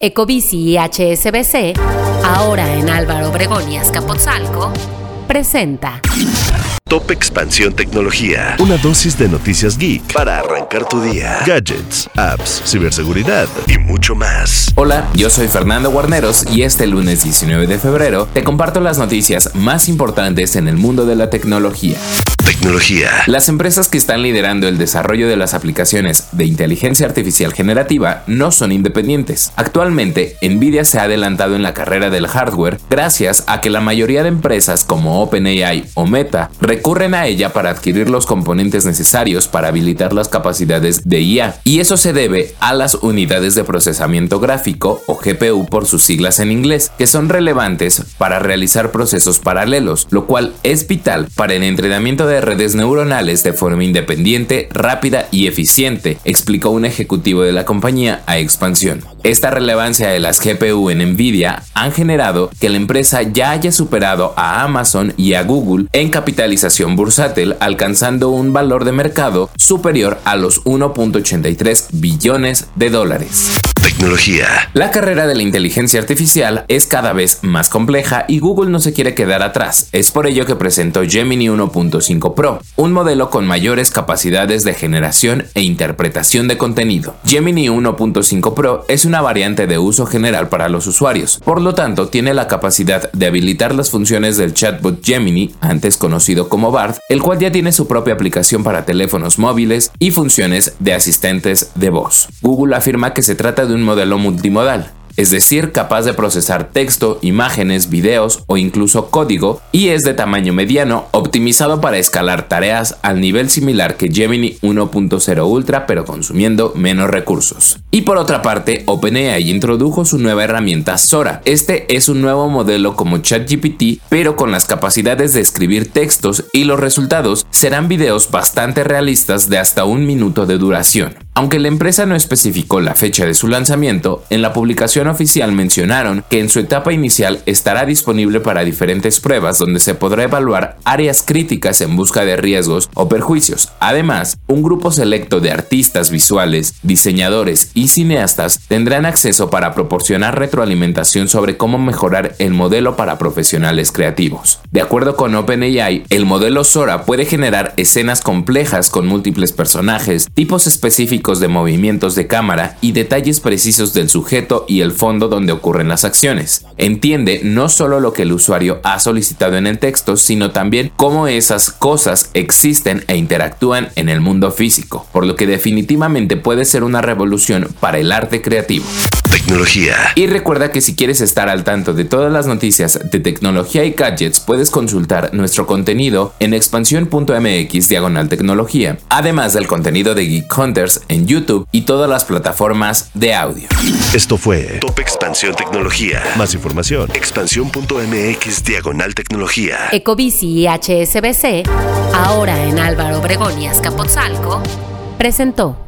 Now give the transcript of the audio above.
Ecobici y HSBC, ahora en Álvaro Obregón y Azcapotzalco, presenta Top Expansión Tecnología. Una dosis de noticias geek para arrancar tu día. Gadgets, apps, ciberseguridad y mucho más. Hola, yo soy Fernando Guarneros y este lunes 19 de febrero te comparto las noticias más importantes en el mundo de la tecnología. Tecnología. Las empresas que están liderando el desarrollo de las aplicaciones de inteligencia artificial generativa no son independientes. Actualmente, Nvidia se ha adelantado en la carrera del hardware gracias a que la mayoría de empresas como OpenAI o Meta recurren a ella para adquirir los componentes necesarios para habilitar las capacidades de IA. Y eso se debe a las unidades de procesamiento gráfico o GPU por sus siglas en inglés, que son relevantes para realizar procesos paralelos, lo cual es vital para el entrenamiento de redes neuronales de forma independiente, rápida y eficiente, explicó un ejecutivo de la compañía a Expansión. Esta relevancia de las GPU en Nvidia han generado que la empresa ya haya superado a Amazon y a Google en capitalización bursátil, alcanzando un valor de mercado superior a los 1.83 billones de dólares. Tecnología. La carrera de la inteligencia artificial es cada vez más compleja y Google no se quiere quedar atrás. Es por ello que presentó Gemini 1.5 Pro, un modelo con mayores capacidades de generación e interpretación de contenido. Gemini 1.5 Pro es una variante de uso general para los usuarios, por lo tanto tiene la capacidad de habilitar las funciones del chatbot Gemini, antes conocido como BART, el cual ya tiene su propia aplicación para teléfonos móviles y funciones de asistentes de voz. Google afirma que se trata de un modelo multimodal, es decir, capaz de procesar texto, imágenes, videos o incluso código, y es de tamaño mediano, optimizado para escalar tareas al nivel similar que Gemini 1.0 Ultra, pero consumiendo menos recursos. Y por otra parte, OpenAI introdujo su nueva herramienta Sora. Este es un nuevo modelo como ChatGPT, pero con las capacidades de escribir textos y los resultados serán videos bastante realistas de hasta un minuto de duración. Aunque la empresa no especificó la fecha de su lanzamiento, en la publicación oficial mencionaron que en su etapa inicial estará disponible para diferentes pruebas donde se podrá evaluar áreas críticas en busca de riesgos o perjuicios. Además, un grupo selecto de artistas visuales, diseñadores y cineastas tendrán acceso para proporcionar retroalimentación sobre cómo mejorar el modelo para profesionales creativos. De acuerdo con OpenAI, el modelo Sora puede generar escenas complejas con múltiples personajes, tipos específicos de movimientos de cámara y detalles precisos del sujeto y el fondo donde ocurren las acciones. Entiende no solo lo que el usuario ha solicitado en el texto, sino también cómo esas cosas existen e interactúan en el mundo físico, por lo que definitivamente puede ser una revolución para el arte creativo. Tecnología. Y recuerda que si quieres estar al tanto de todas las noticias de tecnología y gadgets, puedes consultar nuestro contenido en expansión.mx diagonal tecnología, además del contenido de Geek Hunters en YouTube y todas las plataformas de audio. Esto fue Top Expansión Tecnología. Más información, expansión.mx diagonal tecnología. Ecobici y HSBC, ahora en Álvaro Obregón y Azcapotzalco, presentó